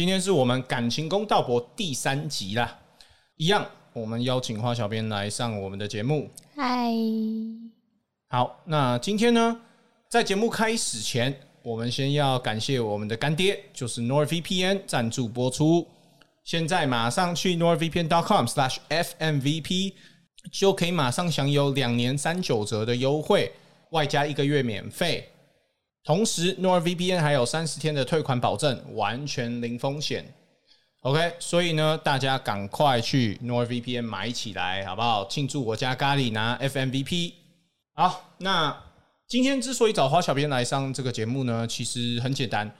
今天是我们感情公道博第三集啦，一样，我们邀请花小编来上我们的节目。嗨，好，那今天呢，在节目开始前，我们先要感谢我们的干爹，就是 NordVPN 赞助播出。现在马上去 NordVPN.com/slash/FMVP 就可以马上享有两年三九折的优惠，外加一个月免费。同时，NordVPN 还有三十天的退款保证，完全零风险。OK，所以呢，大家赶快去 NordVPN 买起来，好不好？庆祝我家咖喱拿 FMVP。好，那今天之所以找花小编来上这个节目呢，其实很简单，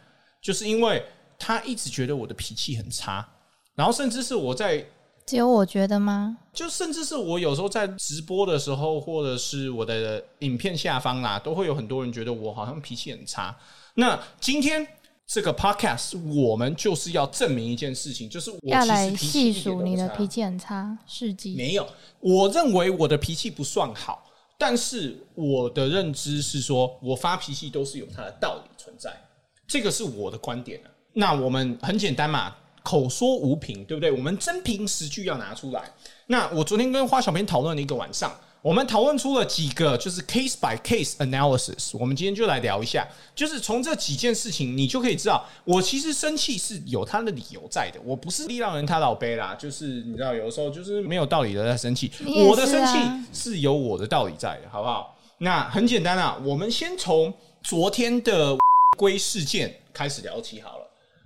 就是因为他一直觉得我的脾气很差，然后甚至是我在只有我觉得吗？就甚至是我有时候在直播的时候，或者是我的影片下方啦，都会有很多人觉得我好像脾气很差。那今天这个 podcast 我们就是要证明一件事情，就是我要来细数你的脾气很差事迹。没有，我认为我的脾气不算好，但是我的认知是说，我发脾气都是有它的道理存在，这个是我的观点啊那我们很简单嘛，口说无凭，对不对？我们真凭实据要拿出来。那我昨天跟花小编讨论了一个晚上，我们讨论出了几个就是 case by case analysis。我们今天就来聊一下，就是从这几件事情，你就可以知道，我其实生气是有他的理由在的。我不是力让人他老杯啦，就是你知道，有的时候就是没有道理的在生气。我的生气是有我的道理在的，好不好？那很简单啊，我们先从昨天的 龟事件开始聊起好了。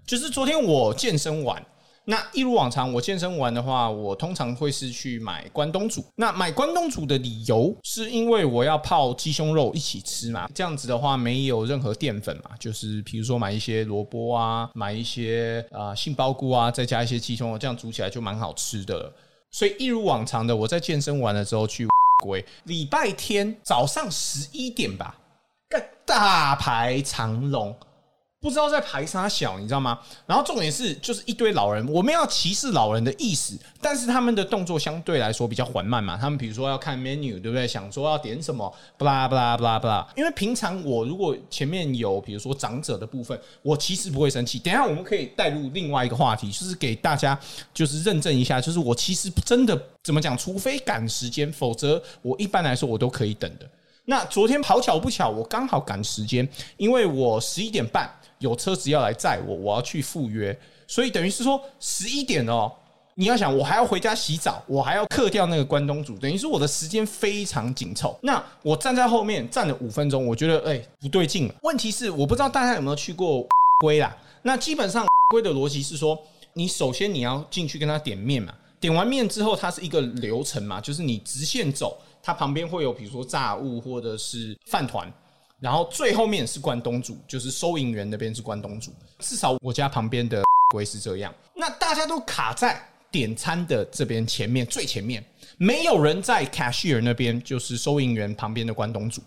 就是昨天我健身完，那一如往常，我健身完的话，我通常会是去买关东煮。那买关东煮的理由是因为我要泡鸡胸肉一起吃嘛，这样子的话没有任何淀粉嘛，就是比如说买一些萝卜啊，买一些啊、杏鲍菇啊，再加一些鸡胸肉，这样煮起来就蛮好吃的了。所以一如往常的，我在健身完了之后去归，礼拜天早上十一点吧，大排长龙。不知道在排啥小，你知道吗？然后重点是，就是一堆老人，我们要歧视老人的意思，但是他们的动作相对来说比较缓慢嘛。他们比如说要看 menu，对不对？想说要点什么，不啦不啦不啦不啦。因为平常我如果前面有比如说长者的部分，我其实不会生气。等一下我们可以带入另外一个话题，就是给大家就是认证一下，就是我其实真的怎么讲，除非赶时间，否则我一般来说我都可以等的。那昨天好巧不巧，我刚好赶时间，因为我十一点半有车子要来载我，我要去赴约，所以等于是说十一点哦。你要想，我还要回家洗澡，我还要克掉那个关东煮，等于说我的时间非常紧凑。那我站在后面站了五分钟，我觉得哎、不对劲了。问题是我不知道大家有没有去过 龟啦？那基本上 龟的逻辑是说，你首先你要进去跟他点面嘛，点完面之后，它是一个流程嘛，就是你直线走，它旁边会有比如说炸物或者是饭团，然后最后面是关东煮，就是收银员那边是关东煮。至少我家旁边的会是这样，那大家都卡在点餐的这边前面最前面，没有人在 cashier 那边，就是收银员旁边的关东煮。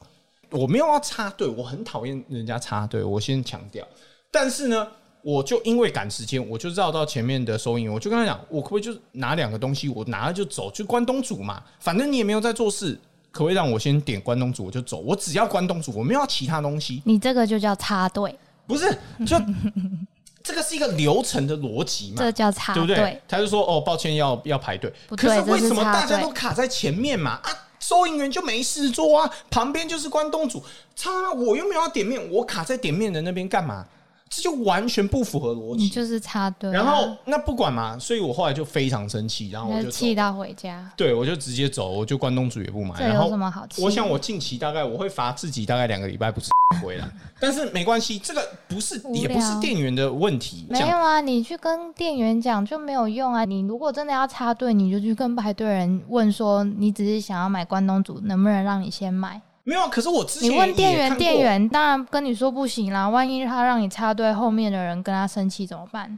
我没有要插队，我很讨厌人家插队，我先强调。但是呢，我就因为赶时间，我就绕到前面的收银员，我就跟他讲，我可不可以就拿两个东西，我拿了就走，就关东煮嘛，反正你也没有在做事，可不可以让我先点关东煮我就走？我只要关东煮，我没有要其他东西。你这个就叫插队，不是，就 这个是一个流程的逻辑嘛，这叫插对不对。？他就说哦，抱歉，要要排队。可是为什么大家都卡在前面嘛？啊，收银员就没事做啊，旁边就是关东煮，插我又没有要点面，我卡在点面的那边干嘛？这就完全不符合逻辑。你就是插队啊，然后那不管嘛，所以我后来就非常生气，然后我就气到回家，对我就直接走，我就关东煮也不买。这有然后什么好气？我想我近期大概我会罚自己大概两个礼拜不吃回来，但是没关系，这个不是也不是店员的问题，没有啊，你去跟店员讲就没有用啊。你如果真的要插队，你就去跟排队人问说，你只是想要买关东煮，能不能让你先买？没有啊。可是我之前你问店员，店员当然跟你说不行啦。万一他让你插队，后面的人跟他生气怎么办？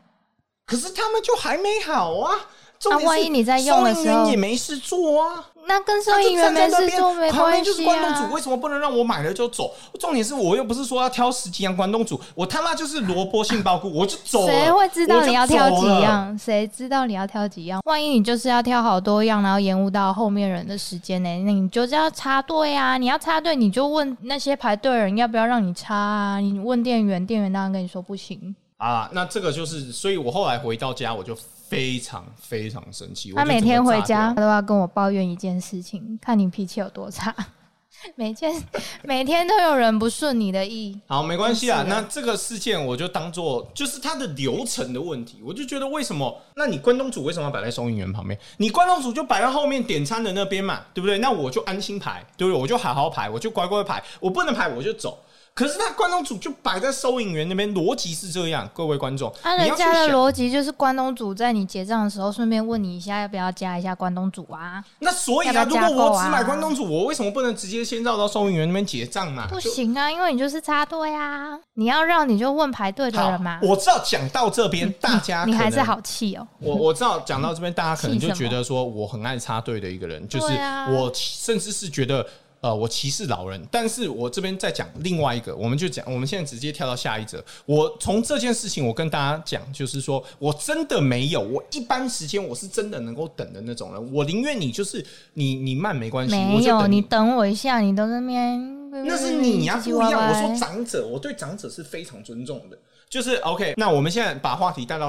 可是他们就还没好啊。重那、万一你在用的收银员时候也，没事做啊。那跟收银员没事做没旁边关系就是关东煮，啊为。什么不能让我买了就走？重点是我又不是说要挑十几样关东煮，我他妈就是萝卜杏鲍菇，我就走了。谁会知道你要挑几？样？谁知道你要挑几样？万一你就是要挑好多样，然后延误到后面人的时间呢？那你就是要插队啊！你要插队，你就问那些排队人要不要让你插啊？你问店员，店员当然跟你说不行。啊，那这个就是，所以我后来回到家，我就非常非常生气。他每天回家都要跟我抱怨一件事情，看你脾气有多差。每天 每天都有人不顺你的意，好，没关系啊。那这个事件我就当做就是它的流程的问题，我就觉得为什么？那你关东煮为什么要摆在收银员旁边？你关东煮就摆在后面点餐的那边嘛，对不对？那我就安心排，对不对？我就好好排，我就乖乖排，我不能排我就走。可是那关东煮就摆在收银员那边，逻辑是这样，各位观众，啊，人家的逻辑就是关东煮在你结账的时候顺便问你一下要不要加一下关东煮啊？那所以啊，要要啊如果我只买关东煮，我为什么不能直接先绕到收银员那边结账？嘛？不行啊，因为你就是插队啊，你要让你就问排队的好人嘛。我知道讲到这边，大家 你还是好气哦、我我知道讲到这边，大家可能就觉得说我很爱插队的一个人，就是我甚至是觉得呃我歧视老人。但是我这边再讲另外一个，我们就讲我们现在直接跳到下一则。我从这件事情，我跟大家讲，就是说我真的没有，我一般时间我是真的能够等的那种人。我宁愿你就是你你慢没关系，没有，等你等我一下，你都在那边。那是你呀、不一样。我说长者，我对长者是非常尊重的。就是 OK，那我们现在把话题带到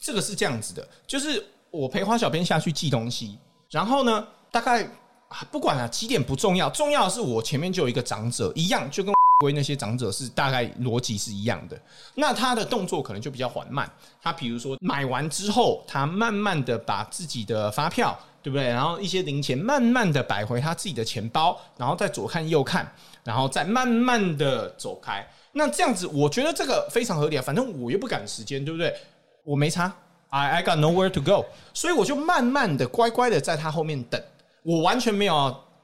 这个是这样子的，就是我陪花小编下去寄东西，然后呢，大概啊不管啊几点不重要，重要的是我前面就有一个长者，一样就跟归那些长者是大概逻辑是一样的。那他的动作可能就比较缓慢，他比如说买完之后，他慢慢的把自己的发票。对不对？然后一些零钱慢慢的摆回他自己的钱包，然后再左看右看，然后再慢慢的走开。那这样子，我觉得这个非常合理啊。反正我又不赶时间，对不对？我没差，I I got nowhere to go，所以我就慢慢的、乖乖的在他后面等，我完全没有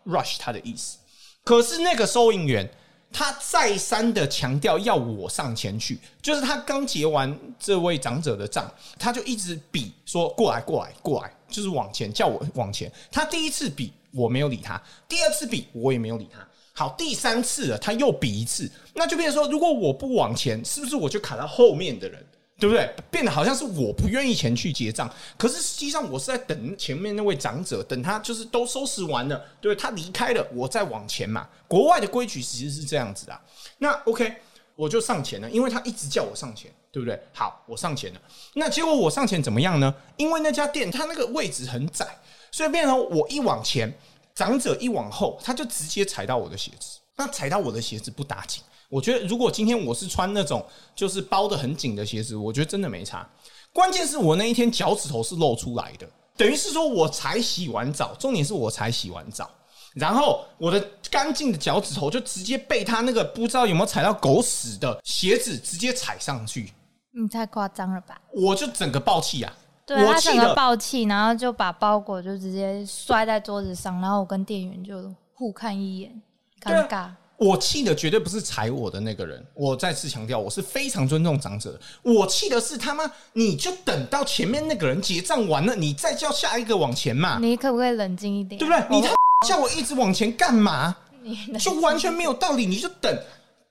rush 他的意思。可是那个收银员，他再三的强调要我上前去，就是他刚结完这位长者的账，他就一直比说过来过来过来，就是往前叫我往前。他第一次比我没有理他，第二次比我也没有理他。好，第三次了，他又比一次，那就变成说，如果我不往前，是不是我就卡到后面的人？对不对？变得好像是我不愿意前去结账，可是实际上我是在等前面那位长者，等他就是都收拾完了，对他离开了，我再往前嘛。国外的规矩其实是这样子啊、那 OK，我就上前了，因为他一直叫我上前，对不对？好，我上前了。那结果我上前怎么样呢？因为那家店它那个位置很窄，所以变成我一往前，长者一往后，他就直接踩到我的鞋子。那踩到我的鞋子不打紧，我觉得如果今天我是穿那种就是包的很紧的鞋子，我觉得真的没差。关键是我那一天脚趾头是露出来的，等于是说我才洗完澡，重点是我才洗完澡，然后我的干净的脚趾头就直接被他那个不知道有没有踩到狗屎的鞋子直接踩上去，你太夸张了吧？我就整个爆气啊！对啊他整个我气的爆气，然后就把包裹就直接摔在桌子上，然后我跟店员就互看一眼，对啊尴尬。我气的绝对不是踩我的那个人，我再次强调，我是非常尊重长者的。我气的是他妈，你就等到前面那个人结账完了，你再叫下一个往前嘛，你可不可以冷静一点？对不对？你他叫我一直往前干嘛？你就完全没有道理，你就等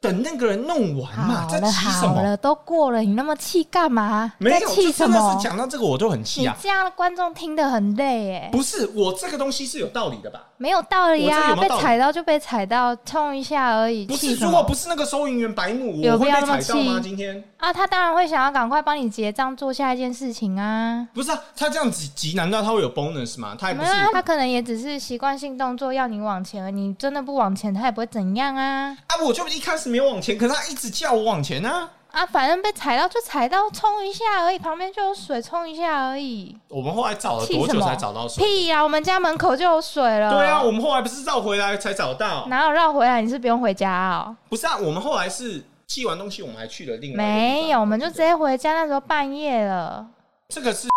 等那个人弄完嘛，好了在急什么？好了，都过了，你那么气干嘛？没有，气什就真的么是？讲到这个我就很气啊！你这样观众听得很累哎，不是我这个东西是有道理的吧？没有道理啊！被踩到就被踩到，冲一下而已，不是，如果不？是那个收银员白目，我会要踩到吗？今天啊，他当然会想要赶快帮你结账，做下一件事情啊。不是啊，他这样子急，难道他会有 bonus 吗？他也不是没有啊，他可能也只是习惯性动作要你往前，你真的不往前，他也不会怎样啊。啊，我就一开始没有往前，可是他一直叫我往前啊。啊，反正被踩到就踩到，冲一下而已，旁边就有水，冲一下而已。我们后来找了？多久才找到水？屁呀、我们家门口就有水了。对啊，我们后来不是绕回来才找到？哪有绕回来？你是不用回家哦？不是啊，我们后来是寄完东西，我们还去了另外没有，我们就直接回家。那时候半夜了。这个是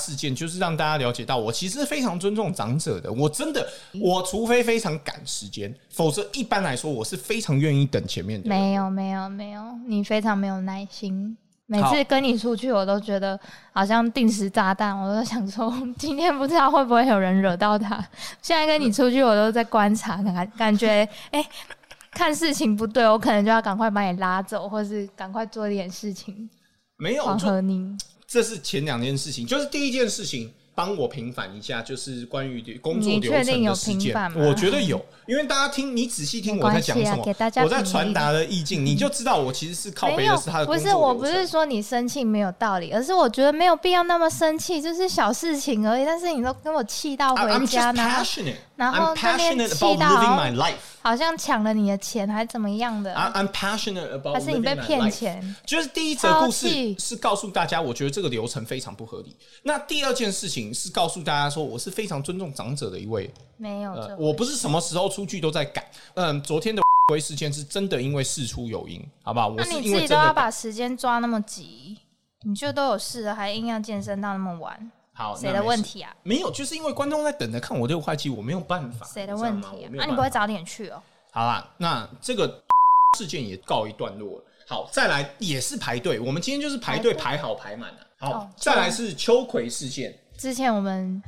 事件，就是让大家了解到，我其实非常尊重长者的。我真的，我除非非常赶时间，否则一般来说，我是非常愿意等前面的。没有，没有，没有，你非常没有耐心。每次跟你出去，我都觉得好像定时炸弹，我都想说今天不知道会不会有人惹到他。现在跟你出去，我都在观察，感感觉 哎、看事情不对，我可能就要赶快把你拉走，或是赶快做一点事情没有，和你。这是前两件事情，就是第一件事情，帮我平反一下，就是关于工作你流程确定有的事件平反？吗我觉得有，因为大家听你仔细听我在讲什么，我在传达的意境，你就知道我其实是靠，背的是他的不是。我不是说你生气没有道理，而是我觉得没有必要那么生气，就是小事情而已。但是你都跟我气到回家 passionate. 然后 I'm 那边 passionate 气 about 到 living 好 my 像 life. 好像抢了你的钱，还怎么样的，I- I'm passionate about 还是你 living 被 my 骗 life. 钱？就是第一则故事气是告诉大家，我觉得这个流程非常不合理。那第二件事情是告诉大家说，我是非常尊重长者的一位。没有这呃，回我不是什么时候出去都在赶。嗯，昨天的归事件是真的因为事出有因，好不好？我那是你自己都要。把时间抓那么急，你就都有事了，还硬要健身到那么晚，好，谁的？问题啊？没有，就是因为观众在等着看我六块肌，我没有办法。谁的问题啊？那、你不会早点去哦？好啦，那这个事件也告一段落了。好，再来也是排队，我们今天就是排队排排好排满了。好哦，再来是秋葵事件，之前我们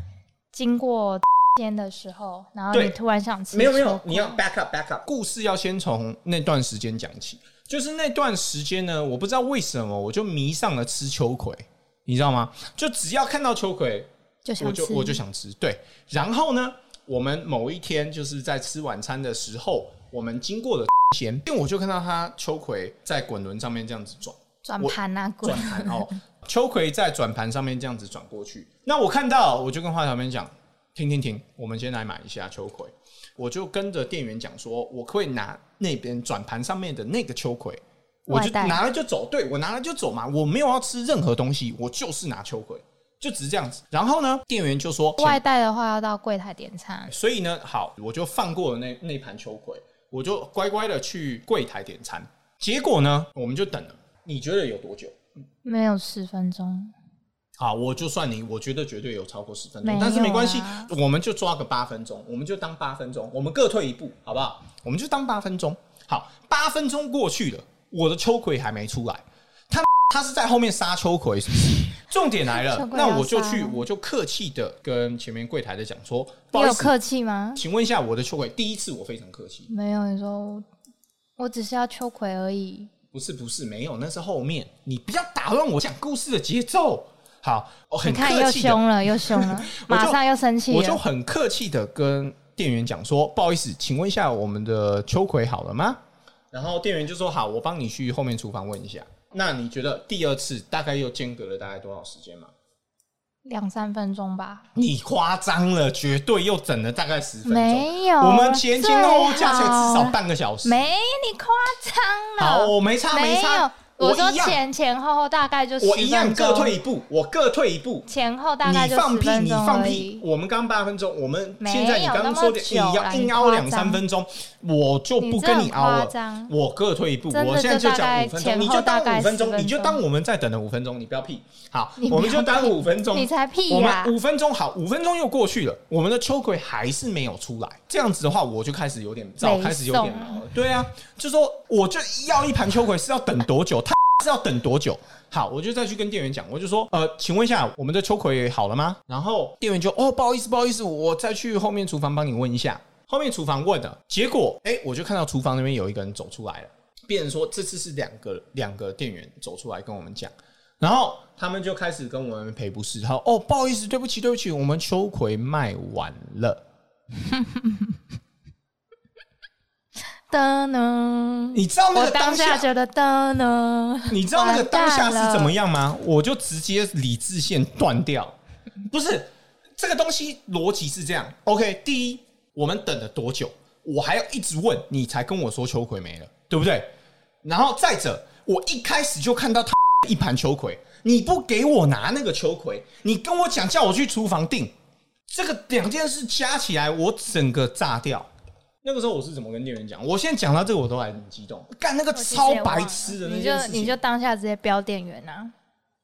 经过天的时候，然后你突然想吃，没有没有，你要 back up back up，故事要先从那段时间讲起。就是那段时间呢，我不知道为什么我就迷上了吃秋葵，你知道吗？就只要看到秋葵，就想吃，我就我就想吃。对，然后呢，我们某一天就是在吃晚餐的时候，我们经过了 前，因为我就看到他秋葵在滚轮上面这样子转。转盘啊，滚转！盘哦，秋葵在转盘上面这样子转过去。那我看到，我就跟花小编讲：停停停，我们先来买一下秋葵。我就跟着店员讲说，我可以拿那边转盘上面的那个秋葵，我就拿了就走。对我拿了就走嘛，我没有要吃任何东西，我就是拿秋葵，就只是这样子。然后呢，店员就说外带的话要到柜台点餐，所以呢，好，我就放过了那那盘秋葵，我就乖乖的去柜台点餐。结果呢，我们就等了。你觉得有多久？没有十分钟，好，我就算你，我觉得绝对有超过十分钟，但是没关系啊，我们就抓个八分钟，我们就当八分钟，我们各退一步，好不好？我们就当八分钟。好，八分钟过去了，我的秋葵还没出来，他他是在后面杀秋葵，是不是？重点来了 那我就去，我就客气的跟前面柜台的讲说，不你好意思，有客气吗？请问一下我的秋葵，第一次我非常客气，没有，你说我只是要秋葵而已。不是不是没有，那是后面，你不要打乱我讲故事的节奏。好，我看又客气的凶了，又凶了，马上又生气我就。很客气的跟店员讲说：“不好意思，请问一下我们的秋葵好了吗？”然后店员就说：“好，我帮你去后面厨房问一下。”那你觉得第二次大概又间隔了大概多少时间吗？两三分钟吧，你夸张了，绝对又整了大概十分钟。没有。我们前前后后加起来至少半个小时。没，你夸张好，了。我没差没差，，我说前前后后大概就我一样各退一步，我各退一步。前后大概就十你放屁，你放屁！。我们刚八分钟，我们现在你刚刚说的，你要硬凹两三分钟，我就不跟你凹了。我各退一步，我现在就讲五分钟，你就当后大概10五分钟，你就当我们在等了五分钟，你不要屁。好我们就当五分钟，你才屁我呀们五分钟好，五分钟又过去了，我们的秋葵还是没有出来。这样子的话，我就开始有点早，开始有点毛了。对啊，就说我就要一盘秋葵是要等多久？是要等多久？好，我就再去跟店员讲，我就说，呃，请问一下，我们的秋葵好了吗？然后店员就，哦，不好意思，不好意思，我再去后面厨房帮你问一下。后面厨房问了，结果，哎、我就看到厨房那边有一个人走出来了。变成说这次是两个两个店员走出来跟我们讲，然后他们就开始跟我们赔不是，他说哦不好意思，对不起对不起，我们秋葵卖完了。你知道那个当下，觉得的呢？你知道那个当下是怎么样吗？我就直接理智线断掉。不是这个东西逻辑是这样，OK，第一，我们等了多久？我还要一直问你才跟我说秋葵没了，对不对？然后再者，我一开始就看到他一盘秋葵，你不给我拿那个秋葵，你跟我讲叫我去厨房订，这个两件事加起来，我整个炸掉。那个时候我是怎么跟店员讲？我现在讲到这个，我都还很激动。干那个超白痴的那你件事情，就你就当下直接标店员啊。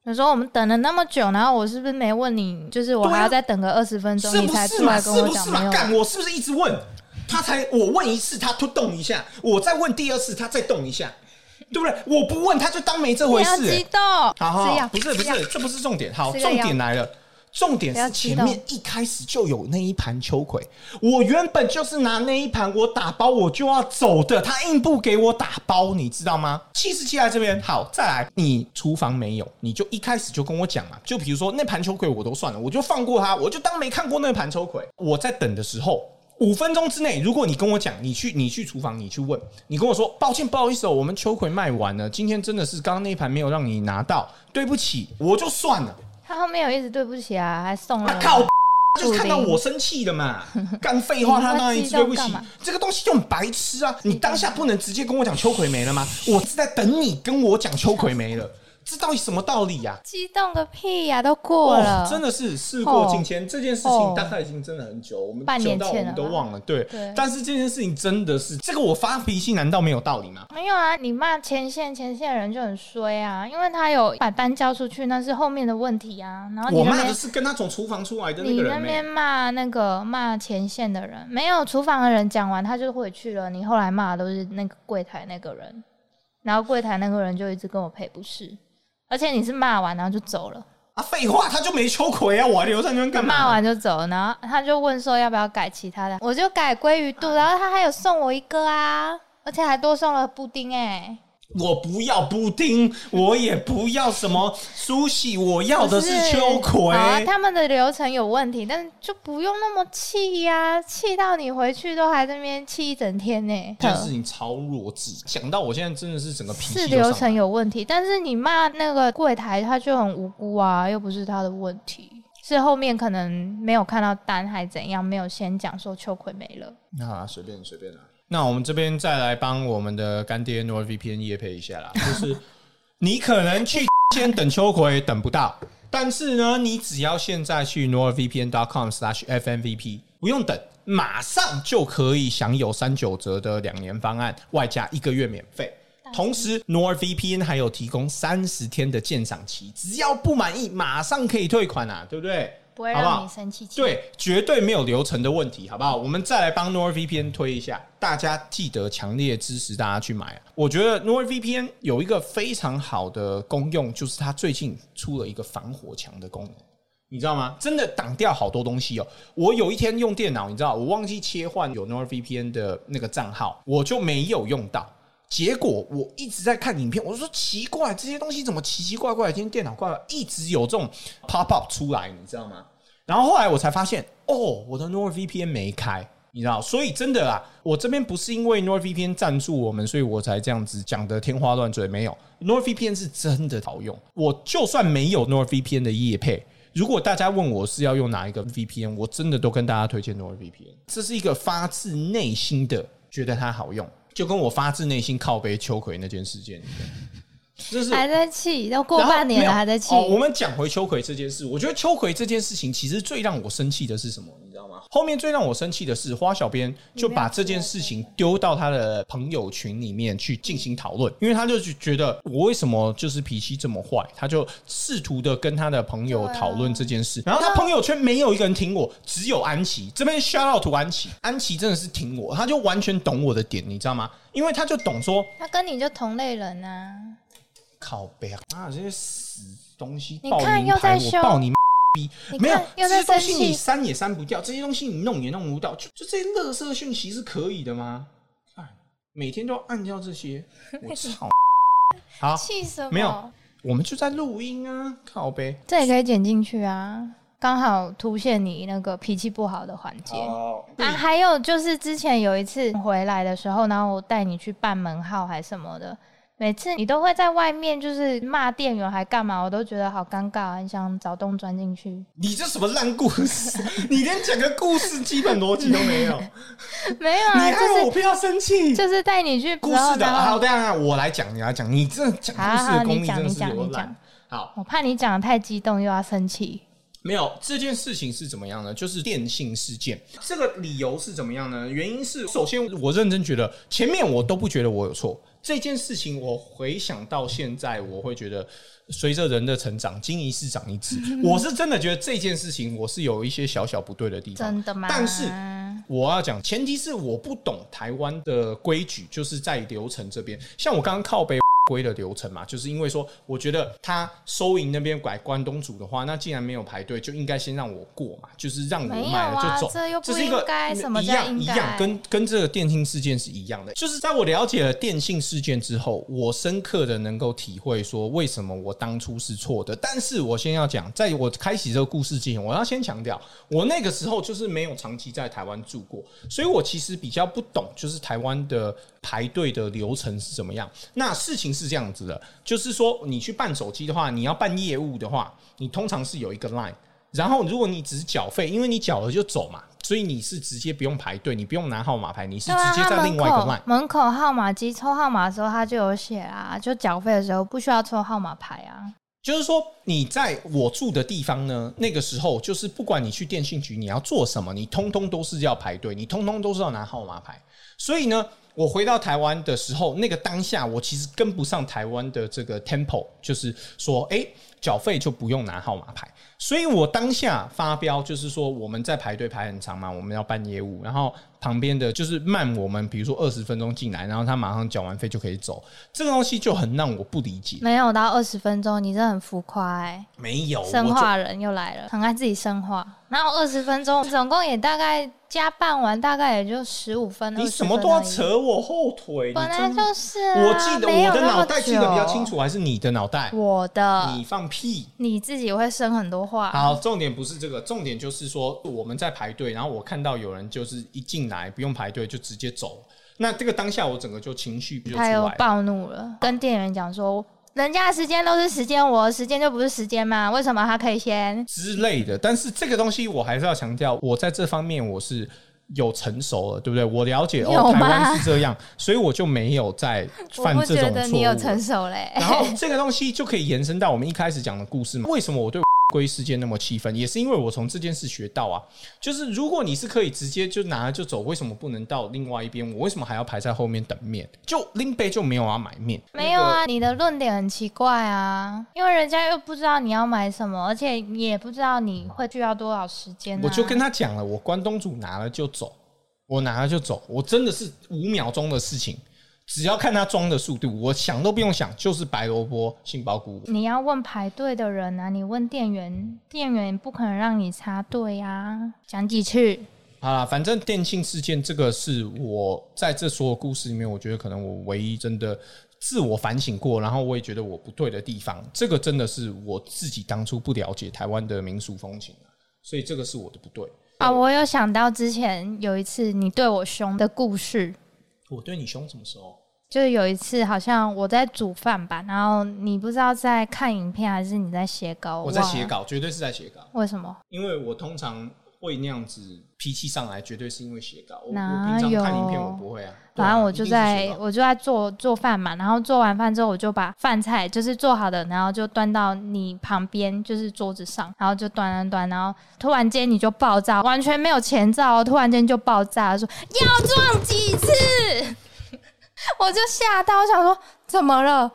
你说我们等了那么久，然后我是不是没问你？就是我对啊还要再等个二十分钟，是你不是嘛？才出来是跟我讲没有不是嘛？？干，我是不是一直问他才我问一次，他突动一下，我再问第二次，他再动一下，对不对？我不问他就当没这回事、不要激欸。动，好好不是不是，这不是重点。好，重点来了，重点是前面一开始就有那一盘秋葵，我原本就是拿那一盘我打包我就要走的，他硬不给我打包，你知道吗？七十七来这边好，再来，你厨房没有，你就一开始就跟我讲嘛，就比如说那盘秋葵我都算了，我就放过他，我就当没看过那盘秋葵。我在等的时候，五分钟之内，如果你跟我讲，你去你去厨房，你去问，你跟我说抱歉不好意思哦，我们秋葵卖完了，今天真的是刚刚那一盘没有让你拿到，对不起，我就算了。他后面有一直对不起啊，还送了。靠，就是看到我生气的嘛，干废话，他当然一直对不起。这个东西就很白痴啊！你当下不能直接跟我讲秋葵没了吗？我是在等你跟我讲秋葵没了。这到底什么道理呀？激动个屁呀！都过了，真的是事过境迁。这件事情大概已经真的很久，我们半年前我们都忘了。对，但是这件事情真的是这个，我发脾气难道没有道理吗？没有啊，你骂前线前线人就很衰啊，因为他有把单交出去，那是后面的问题啊。然后我骂的是跟他从厨房出来的那个人。你那边骂那个骂前线的人，没有厨房的人讲完他就回去了。你后来骂的都是那个柜台那个人，然后柜台那个人就一直跟我赔不是。而且你是骂完然后就走了啊？废话，他就没秋葵啊！我还留在那边干嘛？骂完就走，然后他就问说要不要改其他的，我就改鲑鱼肚，然后他还有送我一个啊，而且还多送了布丁哎。我不要布丁，我也不要什么苏西，我要的是秋葵。他们的流程有问题，但就不用那么气呀，气到你回去都还在那边气一整天呢。这件事情超弱智，讲到我现在真的是整个脾气。是流程有问题，但是你骂那个柜台，他就很无辜啊，又不是他的问题，是后面可能没有看到单还怎样，没有先讲说秋葵没了。那随便随便啦。那我们这边再来帮我们的干爹 NordVPN 夜配一下啦，就是你可能去先等秋葵等不到，但是呢，你只要现在去 NordVPN.com/slash/FMVP，不用等，马上就可以享有三九折的两年方案，外加一个月免费。同时，NordVPN 还有提供三十天的鉴赏期，只要不满意，马上可以退款啊，对不对？不会让你生气，对，绝对没有流程的问题，好不好？我们再来帮 NordVPN 推一下，大家记得强烈支持大家去买啊。我觉得 NordVPN 有一个非常好的功用，就是它最近出了一个防火墙的功能，你知道吗？真的挡掉好多东西哦。我有一天用电脑，你知道，我忘记切换有 NordVPN 的那个账号，我就没有用到。结果我一直在看影片，我说奇怪，这些东西怎么奇奇怪怪？今天电脑怪怪，一直有这种 pop up 出来，你知道吗？然后后来我才发现，哦，我的 NordVPN 没开，你知道，所以真的啊，我这边不是因为 NordVPN 赞助我们，所以我才这样子讲的天花乱坠。没有，NordVPN 是真的好用。我就算没有 NordVPN 的业配，如果大家问我是要用哪一个 VPN，我真的都跟大家推荐 NordVPN。这是一个发自内心的觉得它好用。就跟我发自内心靠背秋葵那件事件一样，就是还在气，要过半年了还在气。我们讲回秋葵这件事，我觉得秋葵这件事情其实最让我生气的是什么？你知道吗？后面最让我生气的是花小编就把这件事情丢到他的朋友群里面去进行讨论，因为他就觉得我为什么就是脾气这么坏，他就试图的跟他的朋友讨论这件事，然后他朋友圈没有一个人听我，只有安琪这边 shout out to 安琪，安琪真的是听我，他就完全懂我的点，你知道吗？因为他就懂说，他跟你就同类人啊，靠背啊，这些死东西，你看又在修，爆你。逼没有这些东西你删也删不掉，这些东西你弄也弄不到，就就这些垃圾讯息是可以的吗？哎，每天都要按掉这些，我操！好，气什么？没有，我们就在录音啊，靠背。这也可以剪进去啊，刚好凸显你那个脾气不好的环节啊。还有就是之前有一次回来的时候，然后我带你去办门号还什么的。每次你都会在外面就是骂店员还干嘛，我都觉得好尴尬，很想找洞钻进去。你这什么烂故事？你连讲个故事基本逻辑都没有。没有啊，你害我不要生气。就是带你去故事的。好，等下我来讲，你来讲。你这讲故事的功力真的是有烂。好，我怕你讲的太激动又要生气。没有这件事情是怎么样呢？就是电信事件，这个理由是怎么样呢？原因是首先我认真觉得前面我都不觉得我有错。这件事情我回想到现在，我会觉得随着人的成长，经一事长一智。我是真的觉得这件事情我是有一些小小不对的地方。真的吗？但是我要讲，前提是我不懂台湾的规矩，就是在流程这边。像我刚刚靠背规的流程嘛，就是因为说，我觉得他收银那边拐关东煮的话，那既然没有排队，就应该先让我过嘛，就是让我买了啊就走，这又不是一个应该什么一样一样，跟跟这个电信事件是一样的。就是在我了解了电信事件之后，我深刻的能够体会说，为什么我当初是错的。但是我先要讲，在我开启这个故事之前，我要先强调，我那个时候就是没有长期在台湾住过，所以我其实比较不懂，就是台湾的排队的流程是怎么样。那事情是这样子的，就是说你去办手机的话，你要办业务的话，你通常是有一个 line，然后如果你只是缴费，因为你缴了就走嘛，所以你是直接不用排队，你不用拿号码牌，你是直接在另外一个 line。门口号码机抽号码的时候，他就有写啊，就缴费的时候不需要抽号码牌啊。就是说，你在我住的地方呢，那个时候就是不管你去电信局，你要做什么，你通通都是要排队，你通通都是要拿号码牌。所以呢，我回到台湾的时候，那个当下我其实跟不上台湾的这个 tempo，就是说，哎、缴费就不用拿号码牌。所以我当下发飙，就是说我们在排队排很长嘛，我们要办业务，然后旁边的就是慢我们，比如说二十分钟进来，然后他马上缴完费就可以走，这个东西就很让我不理解。没有到二十分钟，你真的很浮夸哎、没有，生化人又来了，很爱自己生化。然后二十分钟，总共也大概加办完，大概也就十五分。20你什么都要扯我后腿，本来就是、啊。我记得我的脑袋记得比较清。楚，还是你的脑袋？我的，你放屁！你自己会生很多话。好，重点不是这个，重点就是说我们在排队，然后我看到有人就是一进来不用排队就直接走，那这个当下我整个就情绪就出他又来。暴怒了，跟店员讲说：“人家的时间都是时间，我的时间就不是时间吗？为什么他可以先之类的，但是这个东西我还是要强调，我在这方面我是有成熟了，对不对？我了解哦，台吗湾是这样，所以我就没有再？”犯这种觉得你有错误成熟嘞。然后这个东西就可以延伸到我们一开始讲的故事嘛？为什么我对龟事件那么气愤？也是因为我从这件事学到啊，就是如果你是可以直接就拿了就走，为什么不能到另外一边？我为什么还要排在后面等面？就拎杯就没有要买面？没有啊，你的论点很奇怪啊，因为人家又不知道你要买什么，而且你也不知道你会需要多少时间、啊。我就跟他讲了，我关东煮拿了就走，我拿了就走，我真的是五秒钟的事情，只要看他装的速度，我想都不用想，就是白萝卜杏鲍菇。你要问排队的人啊，你问店员，店员不可能让你插队啊。讲几次？好啦，反正电信事件这个是我在这所有故事里面，我觉得可能我唯一真的自我反省过，然后我也觉得我不对的地方，这个真的是我自己当初不了解台湾的民俗风情啊所以这个是我的不对。啊，我有想到之前有一次你对我凶的故事，我对你凶什么时候？就是有一次好像我在煮饭吧，然后你不知道在看影片还是你在写稿，我在写，稿，绝对是在写稿，为什么？因为我通常会那样子脾气上来，绝对是因为写稿。我平常看影片我不会啊，反正我就在我就在做做饭嘛，然后做完饭之后，我就把饭菜就是做好的，然后就端到你旁边，就是桌子上，然后就端端端，然后突然间你就爆炸，完全没有前兆哦，突然间就爆炸，说要撞几次，我就吓到，我想说怎么了？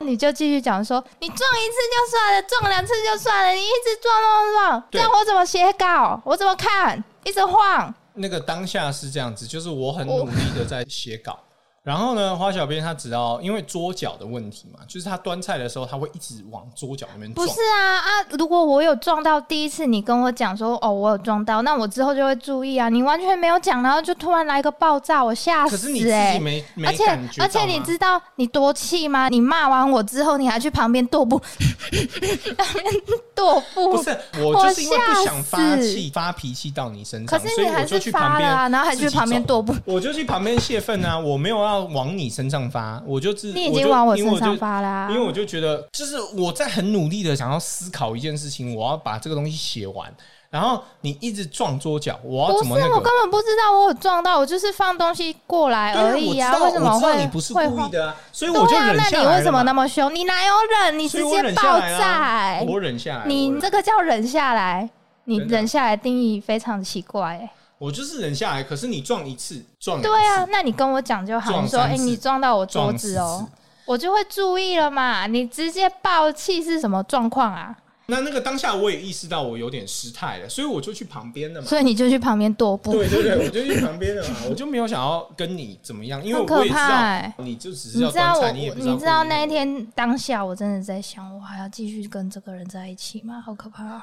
你就继续讲说，你撞一次就算了，撞两次就算了，你一直撞撞撞，这样我怎么写稿？我怎么看？一直晃。那个当下是这样子，就是我很努力的在写稿。然后呢，花小编他只要因为桌角的问题嘛，就是他端菜的时候，他会一直往桌角那边撞。不是啊啊！如果我有撞到第一次，你跟我讲说哦，我有撞到，那我之后就会注意啊。你完全没有讲，然后就突然来一个爆炸，我吓死可是你自己没没而且感觉而且你知道你多气吗？你骂完我之后，你还去旁边跺步，旁边跺步。不是我我就是因为不想发气发脾气到你身上，可是你还是去旁边发了啊，然后还去旁边走跺步。我就去旁边泄愤啊！我没有要往你身上发，我就自你已经往我身上发啦、因为我就觉得，就是我在很努力的想要思考一件事情，我要把这个东西写完。然后你一直撞桌角，我要怎么那个？我根本不知道我有撞到，我就是放东西过来而已啊。为什么会你不是故意的啊，所以我就那你为什么那么凶？你哪有忍？你直接爆炸！我忍下来，你这个叫忍下来，你忍下来定义非常奇怪、欸。我就是忍下来。可是你撞一次，撞两对啊，，那你跟我讲就好，你说，哎、你撞到我桌子哦、次我就会注意了嘛。你直接爆气是什么状况啊？那那个当下我也意识到我有点失态了，所以我就去旁边了嘛。所以你就去旁边踱步。对对对，我就去旁边了嘛，我就没有想要跟你怎么样，因为我也知道怕欸你就只是你知道我你也，不你知道那一天当下，我真的在想，我还要继续跟这个人在一起吗？好可怕、哦！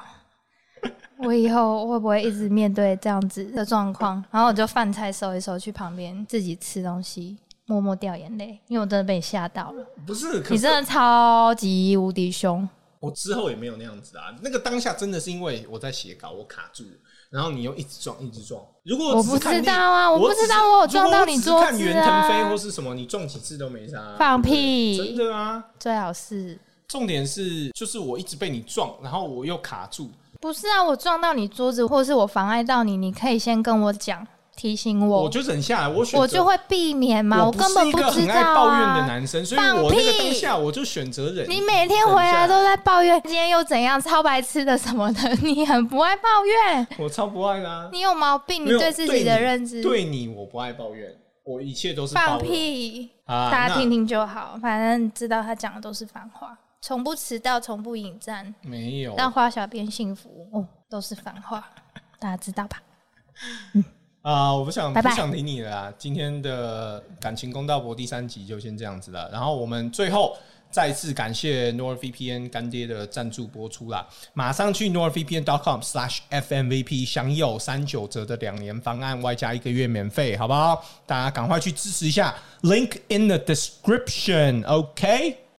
我以后会不会一直面对这样子的状况？然后我就饭菜收一收，去旁边自己吃东西，默默掉眼泪，因为我真的被你吓到了。不是，你真的超级无敌凶，我之后也没有那样子啊。那个当下真的是因为我在写稿，我卡住了，然后你又一直撞，一直撞。如果我不知道啊我不知道我有撞到你桌子袁腾飞啊或是什么，你撞几次都没啥。放屁真！的啊。最好是重点是，就是我一直被你撞，然后我又卡住。不是啊？我撞到你桌子，或是我妨碍到你，你可以先跟我讲，提醒我，我就忍下来，我选我就会避免嘛。我根本知道抱怨的啊。男生，所以放我那个屁当下我就选择忍。你每天回来都在抱怨，今天又怎样，超白痴的什么的，你很不爱抱怨，我超不爱啦、啊。你有毛病，你对自己的认知。对你我不爱抱怨，我一切都是放屁，啊！大家听听就好，反正知道他讲的都是反话，从不迟到，从不引战，没有让花小编幸福哦，都是反话，大家知道吧？啊、我不想拜拜不想理你了啦。今天的感情公道博第三集就先这样子了。然后我们最后再次感谢 NordVPN 干爹的赞助播出啦。马上去 NordVPN.com/slash/fmvp 享有三九折的两年方案，外加一个月免费，好不好？大家赶快去支持一下，Link in the description，OK？、